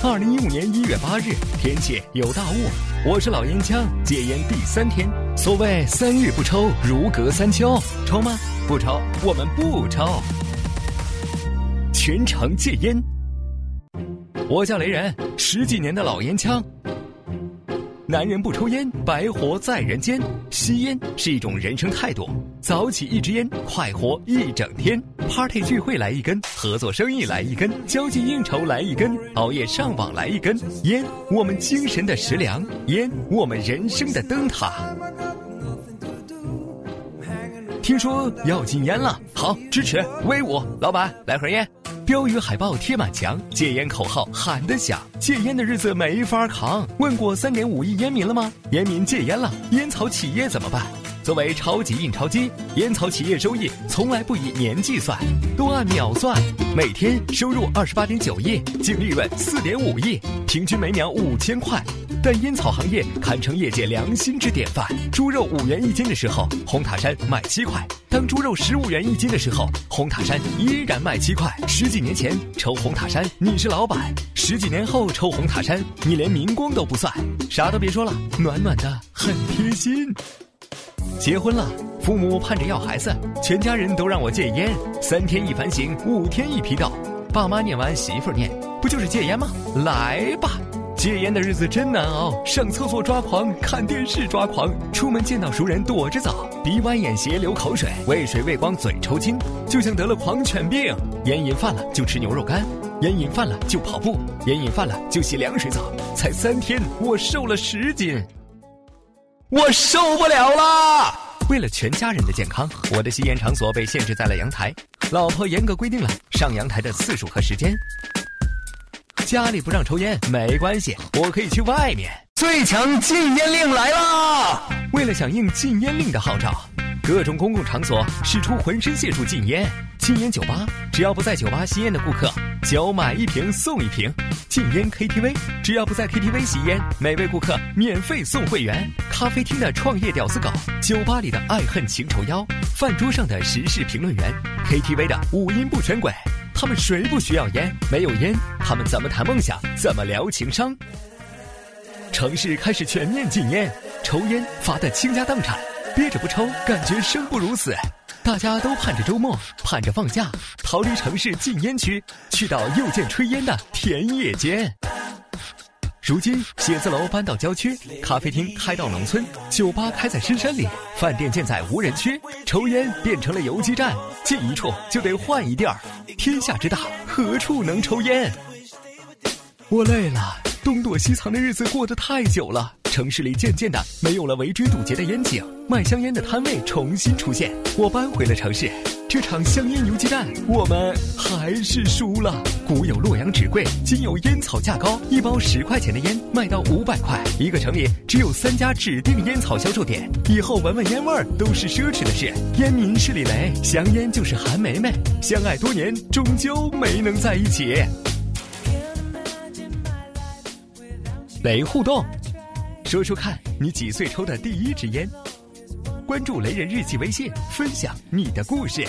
二零一五年一月八日，天气有大雾，我是老烟枪，戒烟第三天。所谓三日不抽，如隔三秋。抽吗？不抽，我们不抽。全程戒烟。我叫雷人，十几年的老烟枪。男人不抽烟，白活在人间。吸烟是一种人生态度，早起一支烟，快活一整天。Party 聚会来一根，合作生意来一根，交际应酬来一根，熬夜上网来一根。烟，我们精神的食粮；烟，我们人生的灯塔。听说要禁烟了，好支持，威武！老板，来盒烟。标语海报贴满墙，戒烟口号喊得响，戒烟的日子没法扛。问过三点五亿烟民了吗？烟民戒烟了，烟草企业怎么办？作为超级印钞机，烟草企业收益从来不以年计算，都按秒算。每天收入二十八点九亿，净利润四点五亿，平均每秒五千块。但烟草行业堪称业界良心之典范。猪肉五元一斤的时候，红塔山卖七块；当猪肉十五元一斤的时候，红塔山依然卖七块。十几年前抽红塔山，你是老板；十几年后抽红塔山，你连民工都不算。啥都别说了，暖暖的，很贴心。结婚了，父母盼着要孩子，全家人都让我戒烟，三天一反省，五天一批斗。爸妈念完，媳妇儿念，不就是戒烟吗？来吧。戒烟的日子真难熬，上厕所抓狂，看电视抓狂，出门见到熟人躲着走，鼻弯眼斜流口水，喂水喂光嘴抽筋，就像得了狂犬病。烟瘾犯了就吃牛肉干，烟瘾犯了就跑步，烟瘾犯了就洗凉水澡。才三天，我瘦了十斤，我受不了啦！为了全家人的健康，我的吸烟场所被限制在了阳台，老婆严格规定了上阳台的次数和时间。家里不让抽烟没关系，我可以去外面。最强禁烟令来啦！为了响应禁烟令的号召，各种公共场所使出浑身解数禁烟。禁烟酒吧，只要不在酒吧吸烟的顾客，酒买一瓶送一瓶；禁烟 KTV，只要不在 KTV 吸烟，每位顾客免费送会员。咖啡厅的创业屌丝狗，酒吧里的爱恨情仇妖，饭桌上的时事评论员，KTV 的五音不全鬼。他们谁不需要烟？没有烟，他们怎么谈梦想？怎么聊情商？城市开始全面禁烟，抽烟罚得倾家荡产，憋着不抽感觉生不如死。大家都盼着周末，盼着放假，逃离城市禁烟区，去到又见炊烟的田野间。如今，写字楼搬到郊区，咖啡厅开到农村，酒吧开在深山里，饭店建在无人区，抽烟变成了游击战，进一处就得换一地儿。天下之大，何处能抽烟？我累了，东躲西藏的日子过得太久了。城市里渐渐的没有了围追堵截的烟警，卖香烟的摊位重新出现。我搬回了城市，这场香烟游击战，我们还是输了。古有洛阳纸贵，今有烟草价高，一包十块钱的烟卖到五百块。一个城里只有三家指定烟草销售点，以后闻闻烟味儿都是奢侈的事。烟民是李雷，香烟就是韩梅梅，相爱多年，终究没能在一起。雷互动。说说看你几岁抽的第一支烟？关注“雷人日记”微信，分享你的故事。